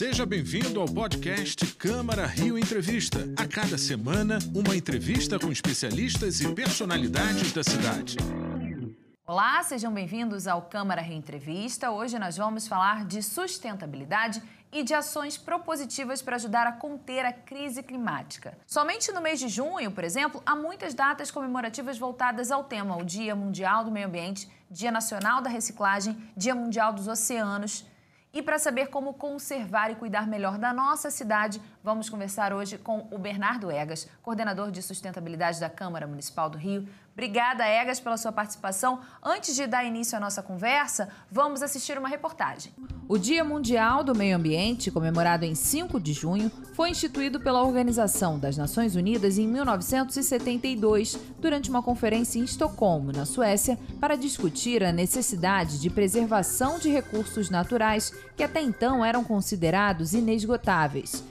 Seja bem-vindo ao podcast Câmara Rio Entrevista. A cada semana, uma entrevista com especialistas e personalidades da cidade. Olá, sejam bem-vindos ao Câmara Reentrevista. Hoje nós vamos falar de sustentabilidade e de ações propositivas para ajudar a conter a crise climática. Somente no mês de junho, por exemplo, há muitas datas comemorativas voltadas ao tema: o Dia Mundial do Meio Ambiente, Dia Nacional da Reciclagem, Dia Mundial dos Oceanos. E para saber como conservar e cuidar melhor da nossa cidade, vamos conversar hoje com o Bernardo Egas, coordenador de sustentabilidade da Câmara Municipal do Rio. Obrigada, Egas, pela sua participação. Antes de dar início à nossa conversa, vamos assistir uma reportagem. O Dia Mundial do Meio Ambiente, comemorado em 5 de junho, foi instituído pela Organização das Nações Unidas em 1972, durante uma conferência em Estocolmo, na Suécia, para discutir a necessidade de preservação de recursos naturais que até então eram considerados inesgotáveis.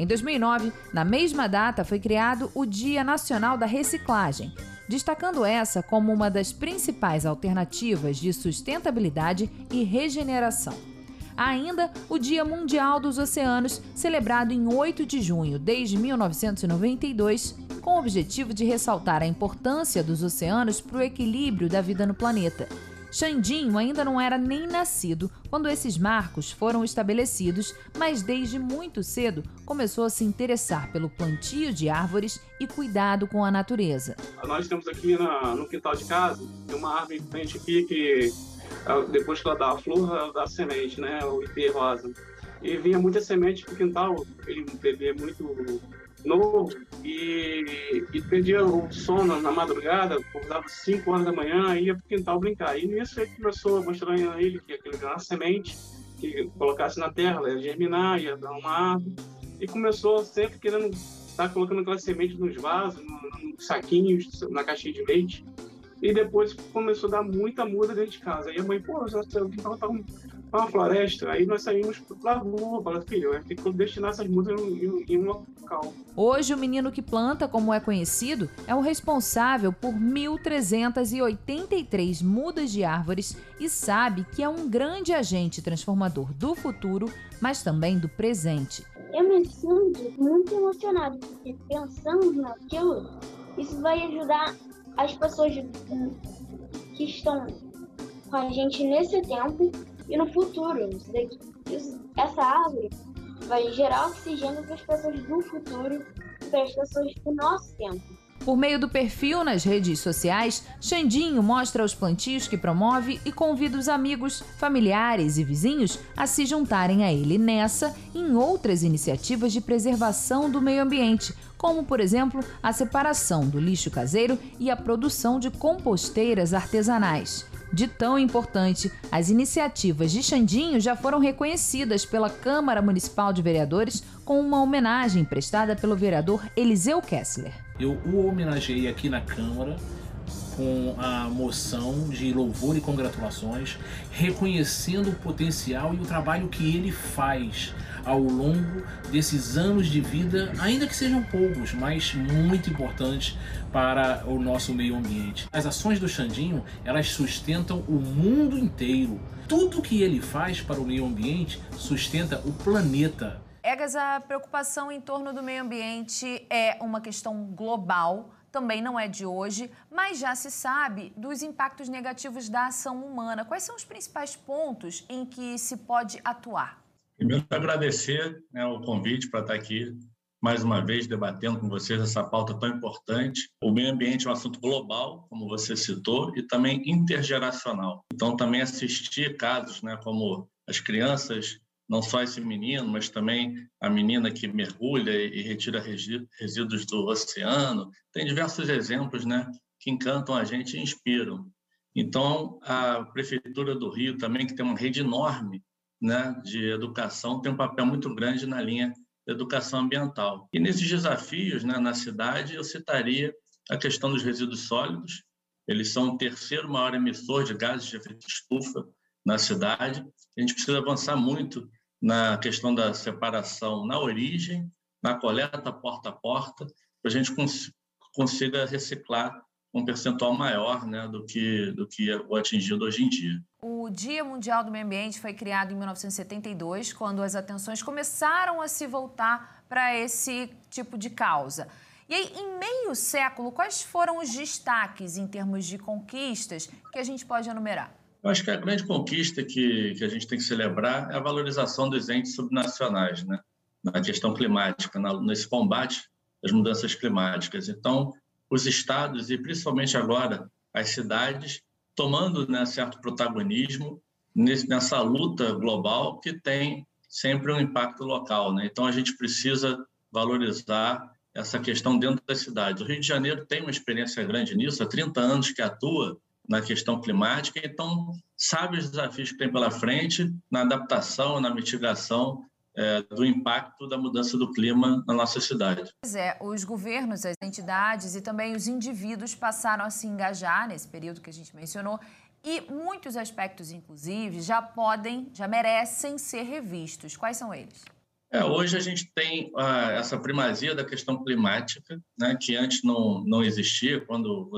Em 2009, na mesma data, foi criado o Dia Nacional da Reciclagem, destacando essa como uma das principais alternativas de sustentabilidade e regeneração. Há ainda o Dia Mundial dos Oceanos, celebrado em 8 de junho desde 1992, com o objetivo de ressaltar a importância dos oceanos para o equilíbrio da vida no planeta. Xandinho ainda não era nem nascido quando esses marcos foram estabelecidos, mas desde muito cedo começou a se interessar pelo plantio de árvores e cuidado com a natureza. Nós temos aqui na, no quintal de casa, tem uma árvore em frente aqui que depois que ela dá a flor, ela dá a semente, né? O ipê rosa. E vinha muita semente pro quintal, ele bebê muito novo e, e perdia o sono na madrugada, acordava 5 horas da manhã e ia pro quintal brincar. E nisso ele começou a mostrar a ele que aquilo era uma semente, que colocasse na terra, ia germinar, ia dar uma árvore. E começou sempre querendo estar tá colocando aquela semente nos vasos, nos saquinhos, na caixinha de leite. E depois começou a dar muita muda dentro de casa. Aí a mãe, pô, já o quintal tá um, uma floresta. Aí nós saímos pra rua, falando, filho, tem que destinar essas mudas em, em um local. Hoje, o menino que planta, como é conhecido, é o responsável por 1.383 mudas de árvores e sabe que é um grande agente transformador do futuro, mas também do presente. Eu me sinto muito emocionado, porque pensando naquilo, isso vai ajudar as pessoas que estão com a gente nesse tempo e no futuro. Essa árvore vai gerar oxigênio para as pessoas do futuro e para as pessoas do nosso tempo. Por meio do perfil nas redes sociais, Xandinho mostra os plantios que promove e convida os amigos, familiares e vizinhos a se juntarem a ele nessa e em outras iniciativas de preservação do meio ambiente, como, por exemplo, a separação do lixo caseiro e a produção de composteiras artesanais. De tão importante, as iniciativas de Xandinho já foram reconhecidas pela Câmara Municipal de Vereadores com uma homenagem prestada pelo vereador Eliseu Kessler. Eu o homenageei aqui na Câmara com a moção de louvor e congratulações, reconhecendo o potencial e o trabalho que ele faz ao longo desses anos de vida, ainda que sejam poucos, mas muito importantes para o nosso meio ambiente. As ações do Xandinho, elas sustentam o mundo inteiro. Tudo que ele faz para o meio ambiente sustenta o planeta. Egas, a preocupação em torno do meio ambiente é uma questão global também não é de hoje, mas já se sabe dos impactos negativos da ação humana. Quais são os principais pontos em que se pode atuar? Primeiro, agradecer né, o convite para estar aqui mais uma vez debatendo com vocês essa pauta tão importante. O meio ambiente é um assunto global, como você citou, e também intergeracional. Então, também assistir casos né, como as crianças não só esse menino, mas também a menina que mergulha e retira resíduos do oceano. Tem diversos exemplos né, que encantam a gente e inspiram. Então, a Prefeitura do Rio também, que tem uma rede enorme né, de educação, tem um papel muito grande na linha educação ambiental. E nesses desafios né, na cidade, eu citaria a questão dos resíduos sólidos. Eles são o terceiro maior emissor de gases de efeito estufa na cidade. A gente precisa avançar muito na questão da separação na origem, na coleta porta a porta, para a gente cons consiga reciclar um percentual maior né, do, que, do que o atingido hoje em dia. O Dia Mundial do Meio Ambiente foi criado em 1972, quando as atenções começaram a se voltar para esse tipo de causa. E aí, em meio século, quais foram os destaques em termos de conquistas que a gente pode enumerar? Eu acho que a grande conquista que, que a gente tem que celebrar é a valorização dos entes subnacionais, né? na questão climática, na, nesse combate às mudanças climáticas. Então, os estados e principalmente agora as cidades tomando né, certo protagonismo nessa luta global que tem sempre um impacto local. Né? Então, a gente precisa valorizar essa questão dentro das cidades. O Rio de Janeiro tem uma experiência grande nisso, há 30 anos que atua na questão climática, então sabe os desafios que tem pela frente na adaptação, na mitigação é, do impacto da mudança do clima na nossa cidade. Pois é, os governos, as entidades e também os indivíduos passaram a se engajar nesse período que a gente mencionou e muitos aspectos, inclusive, já podem, já merecem ser revistos. Quais são eles? É, hoje a gente tem ah, essa primazia da questão climática, né, que antes não, não existia, quando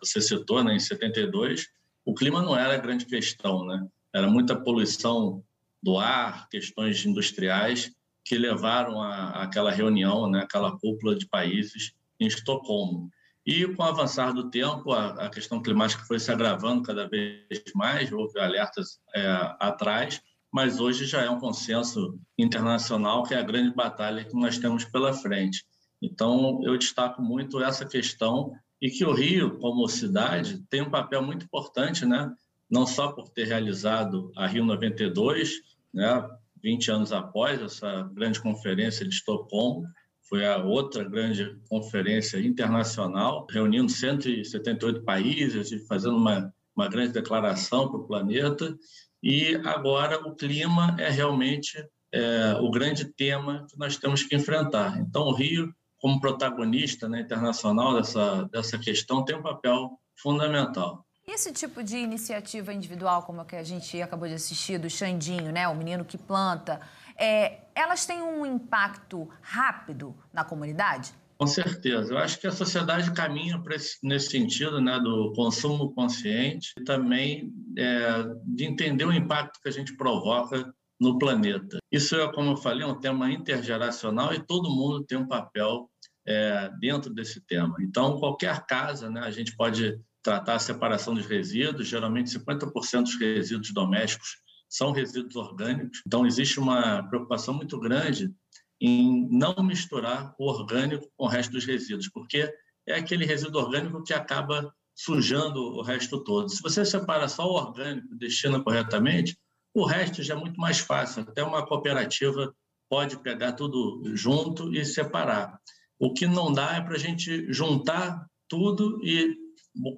você citou, né, em 72, o clima não era grande questão, né? era muita poluição do ar, questões industriais, que levaram a, aquela reunião, né, aquela cúpula de países em Estocolmo. E com o avançar do tempo, a, a questão climática foi se agravando cada vez mais, houve alertas é, atrás, mas hoje já é um consenso internacional que é a grande batalha que nós temos pela frente. Então, eu destaco muito essa questão e que o Rio, como cidade, tem um papel muito importante, né? Não só por ter realizado a Rio 92, né? 20 anos após essa grande conferência de Estocolmo, foi a outra grande conferência internacional, reunindo 178 países e fazendo uma, uma grande declaração para o planeta. E agora o clima é realmente é, o grande tema que nós temos que enfrentar. Então, o Rio, como protagonista né, internacional dessa, dessa questão, tem um papel fundamental. Esse tipo de iniciativa individual, como a que a gente acabou de assistir, do Xandinho, né, o menino que planta, é, elas têm um impacto rápido na comunidade? Com certeza. Eu acho que a sociedade caminha esse, nesse sentido, né, do consumo consciente e também é, de entender o impacto que a gente provoca no planeta. Isso é, como eu falei, um tema intergeracional e todo mundo tem um papel é, dentro desse tema. Então, qualquer casa, né, a gente pode tratar a separação dos resíduos. Geralmente, 50% dos resíduos domésticos são resíduos orgânicos. Então, existe uma preocupação muito grande em não misturar o orgânico com o resto dos resíduos, porque é aquele resíduo orgânico que acaba sujando o resto todo. Se você separa só o orgânico e destina corretamente, o resto já é muito mais fácil. Até uma cooperativa pode pegar tudo junto e separar. O que não dá é para a gente juntar tudo e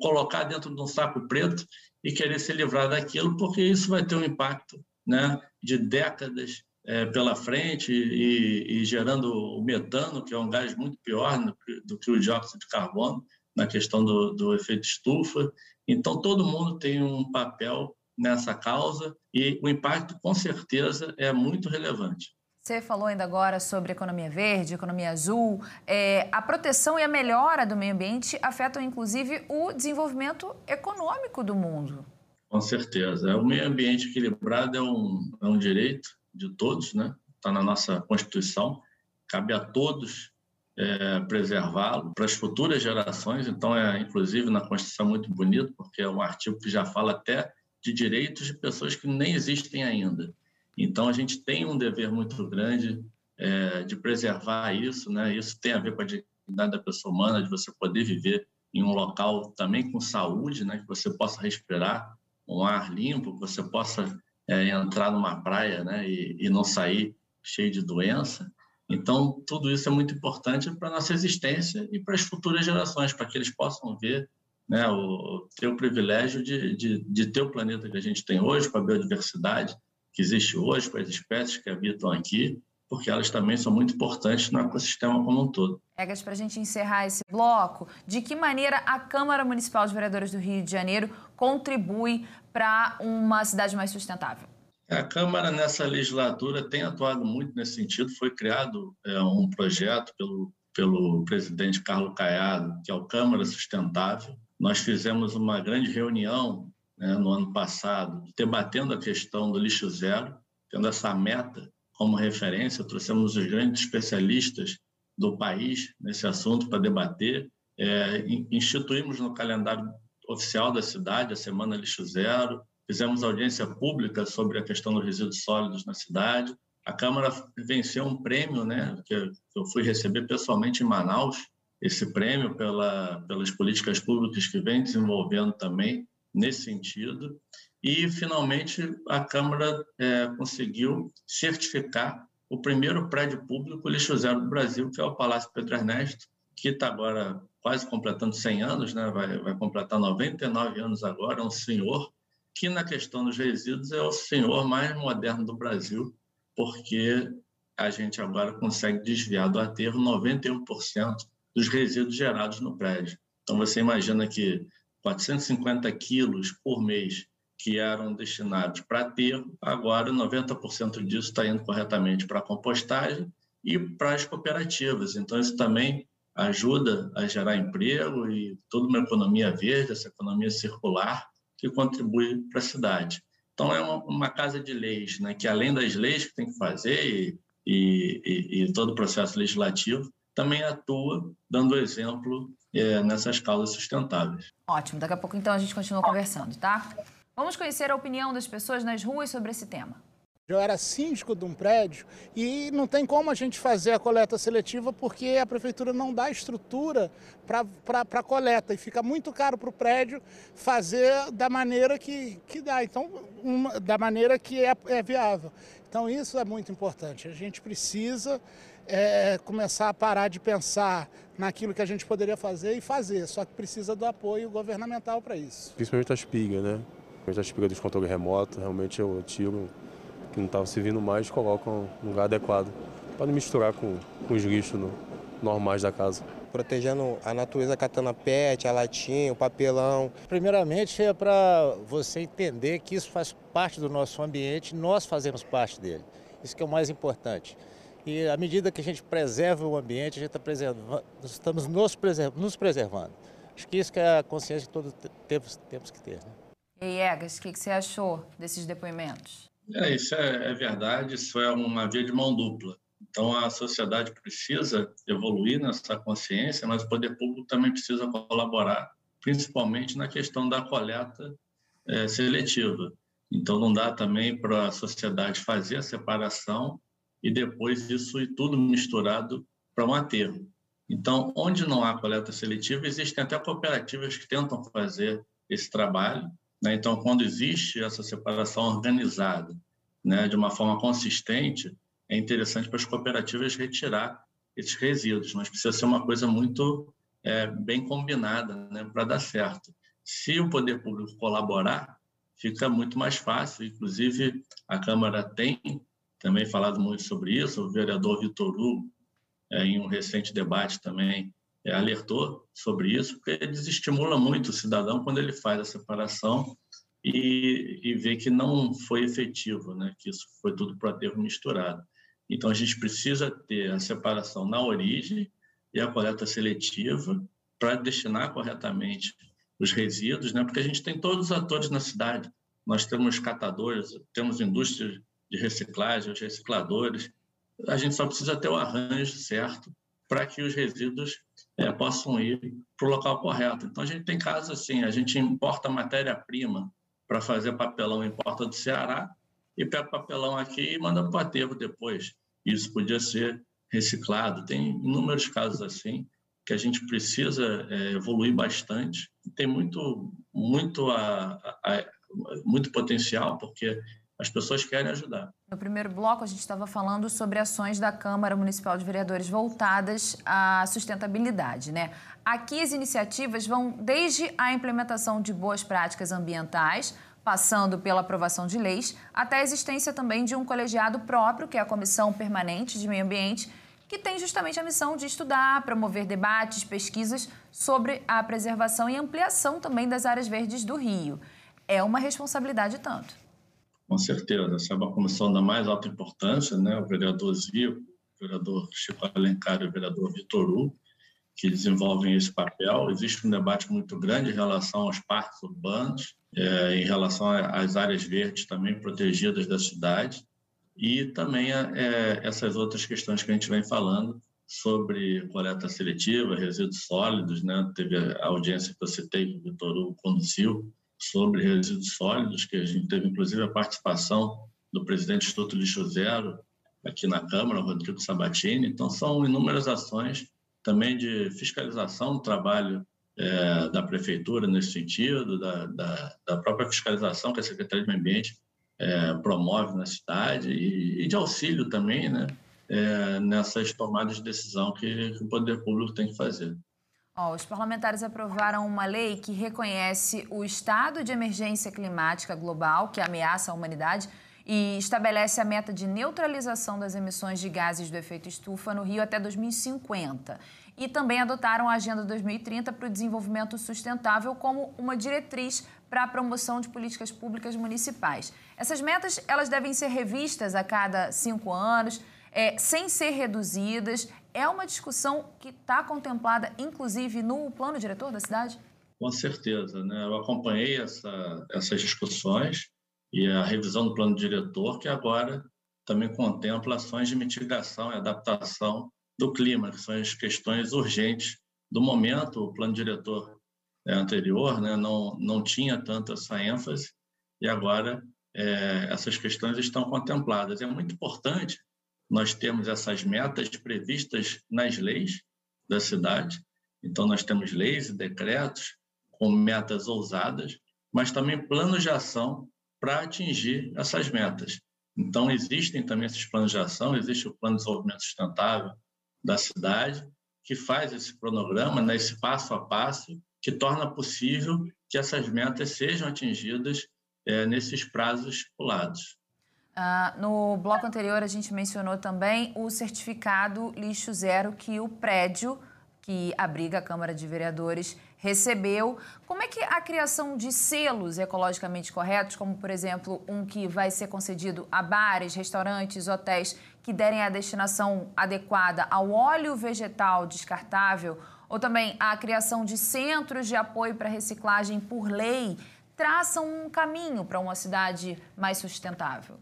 colocar dentro de um saco preto e querer se livrar daquilo, porque isso vai ter um impacto né, de décadas é, pela frente e, e, gerando o metano, que é um gás muito pior do que o dióxido de carbono na questão do, do efeito estufa. Então, todo mundo tem um papel nessa causa e o impacto, com certeza, é muito relevante. Você falou ainda agora sobre economia verde, economia azul. É, a proteção e a melhora do meio ambiente afetam, inclusive, o desenvolvimento econômico do mundo. Com certeza. O meio ambiente equilibrado é um, é um direito de todos, né? Está na nossa Constituição. Cabe a todos é, preservá-lo para as futuras gerações. Então, é inclusive na Constituição muito bonito, porque é um artigo que já fala até de direitos de pessoas que nem existem ainda. Então, a gente tem um dever muito grande é, de preservar isso. Né? Isso tem a ver com a dignidade da pessoa humana, de você poder viver em um local também com saúde, né? que você possa respirar um ar limpo, que você possa é, entrar numa praia né, e, e não sair cheio de doença. Então, tudo isso é muito importante para a nossa existência e para as futuras gerações, para que eles possam ver né, o, ter o privilégio de, de, de ter o planeta que a gente tem hoje, com a biodiversidade que existe hoje, com as espécies que habitam aqui, porque elas também são muito importantes no ecossistema como um todo. Egas, para a gente encerrar esse bloco, de que maneira a Câmara Municipal de Vereadores do Rio de Janeiro contribui para uma cidade mais sustentável? A Câmara, nessa legislatura, tem atuado muito nesse sentido. Foi criado é, um projeto pelo, pelo presidente Carlos Caiado, que é o Câmara Sustentável, nós fizemos uma grande reunião né, no ano passado, debatendo a questão do lixo zero, tendo essa meta como referência, trouxemos os grandes especialistas do país nesse assunto para debater. É, instituímos no calendário oficial da cidade a Semana Lixo Zero, fizemos audiência pública sobre a questão dos resíduos sólidos na cidade. A Câmara venceu um prêmio, né, que eu fui receber pessoalmente em Manaus, esse prêmio pela, pelas políticas públicas que vem desenvolvendo também nesse sentido. E, finalmente, a Câmara é, conseguiu certificar o primeiro prédio público lixo zero do Brasil, que é o Palácio Pedro Ernesto, que está agora quase completando 100 anos, né? vai, vai completar 99 anos agora, é um senhor que, na questão dos resíduos, é o senhor mais moderno do Brasil, porque a gente agora consegue desviar do aterro 91% dos resíduos gerados no prédio. Então, você imagina que 450 quilos por mês que eram destinados para aterro, agora 90% disso está indo corretamente para compostagem e para as cooperativas. Então, isso também ajuda a gerar emprego e toda uma economia verde, essa economia circular, que contribui para a cidade. Então, é uma, uma, casa de leis, né, que além das leis que tem que fazer e, e, e todo o processo legislativo, também atua dando exemplo é, nessas causas sustentáveis. Ótimo, daqui a pouco então a gente continua conversando, tá? Vamos conhecer a opinião das pessoas nas ruas sobre esse tema. Eu era síndico de um prédio e não tem como a gente fazer a coleta seletiva porque a prefeitura não dá estrutura para a coleta e fica muito caro para o prédio fazer da maneira que, que dá, então, uma, da maneira que é, é viável. Então isso é muito importante. A gente precisa é, começar a parar de pensar naquilo que a gente poderia fazer e fazer, só que precisa do apoio governamental para isso. Principalmente a espiga, né? A espiga dos controles remotos, realmente eu tiro que não estava servindo mais, colocam no lugar adequado, para não misturar com, com os lixos no, normais da casa. Protegendo a natureza, catando a pet, a latinha, o papelão. Primeiramente é para você entender que isso faz parte do nosso ambiente, nós fazemos parte dele. Isso que é o mais importante. E à medida que a gente preserva o ambiente, a gente está preservando, estamos nos, preservando, nos preservando. Acho que isso que é a consciência que todos temos, temos que ter. Né? E aí, Egas, o que, que você achou desses depoimentos? É, isso é, é, verdade, isso é uma via de mão dupla. Então, a sociedade precisa evoluir nessa consciência, mas o poder público também precisa colaborar, principalmente na questão da coleta é, seletiva. Então, não dá também para a sociedade fazer a separação e depois isso e tudo misturado para um aterro. Então, onde não há coleta seletiva, existem até cooperativas que tentam fazer esse trabalho, né? Então, quando existe essa separação organizada, né, de uma forma consistente, é interessante para as cooperativas retirar esses resíduos, mas precisa ser uma coisa muito é, bem combinada né, para dar certo. Se o poder público colaborar, fica muito mais fácil. Inclusive, a Câmara tem também falado muito sobre isso. O vereador Vitor Hugo, é, em um recente debate também, alertou sobre isso, porque desestimula muito o cidadão quando ele faz a separação e, e vê que não foi efetivo, né? que isso foi tudo para aterro misturado. Então, a gente precisa ter a separação na origem e a coleta seletiva para destinar corretamente os resíduos, né? porque a gente tem todos os atores na cidade. Nós temos catadores, temos indústrias de reciclagem, os recicladores. A gente só precisa ter o arranjo certo para que os resíduos é, possam ir para o local correto. Então, a gente tem casos assim, a gente importa matéria-prima para fazer papelão em Porta do Ceará e pega papelão aqui e manda para o aterro depois. Isso podia ser reciclado. Tem inúmeros casos assim que a gente precisa é, evoluir bastante. Tem muito, muito, a, a, a, muito potencial, porque as pessoas querem ajudar. No primeiro bloco, a gente estava falando sobre ações da Câmara Municipal de Vereadores voltadas à sustentabilidade, né? Aqui as iniciativas vão desde a implementação de boas práticas ambientais, passando pela aprovação de leis, até a existência também de um colegiado próprio, que é a Comissão Permanente de Meio Ambiente, que tem justamente a missão de estudar, promover debates, pesquisas sobre a preservação e ampliação também das áreas verdes do Rio. É uma responsabilidade tanto com certeza. Essa é uma comissão da mais alta importância, né? o vereador Zico, o vereador Chico Alencar e o vereador Vitor Hugo. que desenvolvem esse papel. Existe um debate muito grande em relação aos parques urbanos, é, em relação às áreas verdes também protegidas da cidade, e também é, essas outras questões que a gente vem falando sobre coleta seletiva, resíduos sólidos, né? teve a audiência que eu citei, que o Vitor Hugo conduziu, sobre resíduos sólidos, que a gente teve inclusive a participação do presidente do Instituto Lixo Zero aqui na Câmara, Rodrigo Sabatini. Então, são inúmeras ações também de fiscalização do trabalho é, da prefeitura nesse sentido, da, da, da, própria fiscalização que a Secretaria de Meio Ambiente é, promove na cidade e, e, de auxílio também, né, é, nessas tomadas de decisão que, que, o poder público tem que fazer. Oh, os parlamentares aprovaram uma lei que reconhece o estado de emergência climática global que ameaça a humanidade e estabelece a meta de neutralização das emissões de gases do efeito estufa no Rio até 2050. E também adotaram a Agenda 2030 para o Desenvolvimento Sustentável como uma diretriz para a promoção de políticas públicas municipais. Essas metas elas devem ser revistas a cada cinco anos, é, sem ser reduzidas. É uma discussão que está contemplada, inclusive, no plano diretor da cidade? Com certeza. Né? Eu acompanhei essa, essas discussões e a revisão do plano diretor, que agora também contempla ações de mitigação e adaptação do clima, que são as questões urgentes do momento. O plano diretor é, anterior né, não, não tinha tanto essa ênfase, e agora é, essas questões estão contempladas. É muito importante nós termos essas metas previstas nas leis da cidade. Então, nós temos leis e decretos com metas ousadas, mas também planos de ação para atingir essas metas. Então, existem também esses planos de ação, existe o Plano de Desenvolvimento Sustentável da cidade, que faz esse cronograma, né, esse passo a passo, que torna possível que essas metas sejam atingidas é, nesses prazos estipulados. Ah, no bloco anterior, a gente mencionou também o certificado lixo zero que o prédio que abriga a Câmara de Vereadores recebeu. Como é que a criação de selos ecologicamente corretos, como por exemplo um que vai ser concedido a bares, restaurantes, hotéis que derem a destinação adequada ao óleo vegetal descartável, ou também a criação de centros de apoio para reciclagem por lei, traçam um caminho para uma cidade mais sustentável?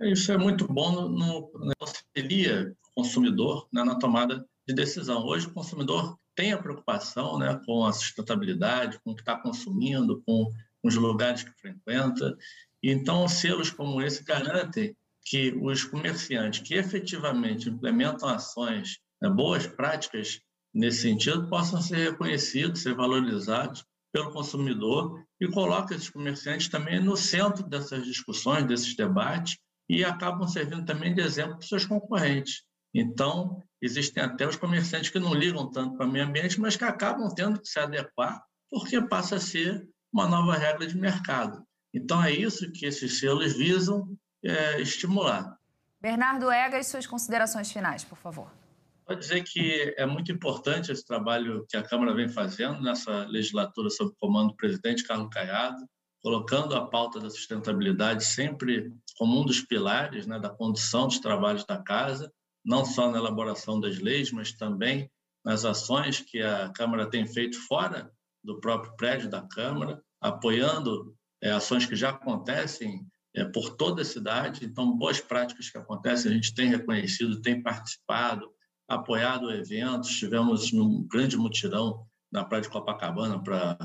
Isso é muito bom no, auxilia o consumidor né, na tomada de decisão. Hoje o consumidor tem a preocupação né, com a sustentabilidade, com o que está consumindo, com os lugares que frequenta. Então, selos como esse garantem que os comerciantes que efetivamente implementam ações, né, boas práticas nesse sentido, possam ser reconhecidos, ser valorizados pelo consumidor e coloca esses comerciantes também no centro dessas discussões, desses debates e acabam servindo também de exemplo para os seus concorrentes. Então, existem até os comerciantes que não ligam tanto para o meio ambiente, mas que acabam tendo que se adequar, porque passa a ser uma nova regra de mercado. Então, é isso que esses selos visam é, estimular. Bernardo Egas, suas considerações finais, por favor. Pode dizer que é muito importante esse trabalho que a Câmara vem fazendo nessa legislatura sob o comando do presidente Carlos Caiado, colocando a pauta da sustentabilidade sempre como um dos pilares né, da condução dos trabalhos da casa não só na elaboração das leis, mas também nas ações que a Câmara tem feito fora do próprio prédio da Câmara, apoiando é, ações que já acontecem é, por toda a cidade. Então, boas práticas que acontecem, a gente tem reconhecido, tem participado, apoiado eventos. Tivemos um grande mutirão na Praia de Copacabana para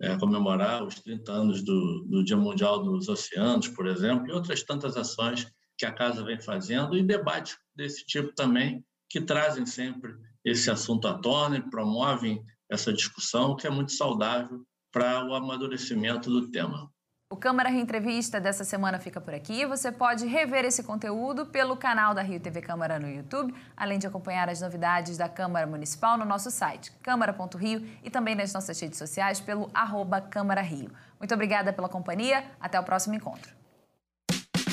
é, comemorar os 30 anos do, do Dia Mundial dos Oceanos, por exemplo, e outras tantas ações que a casa vem fazendo e debates desse tipo também que trazem sempre esse assunto à tona e promovem essa discussão que é muito saudável para o amadurecimento do tema. O Câmara Reentrevista dessa semana fica por aqui. Você pode rever esse conteúdo pelo canal da Rio TV Câmara no YouTube, além de acompanhar as novidades da Câmara Municipal no nosso site, câmara.rio, e também nas nossas redes sociais pelo arroba Câmara Rio. Muito obrigada pela companhia. Até o próximo encontro.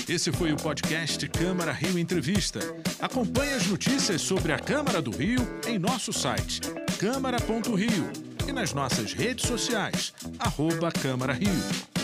Esse foi o podcast Câmara Rio Entrevista. Acompanhe as notícias sobre a Câmara do Rio em nosso site câmara.rio e nas nossas redes sociais, arroba Câmara Rio.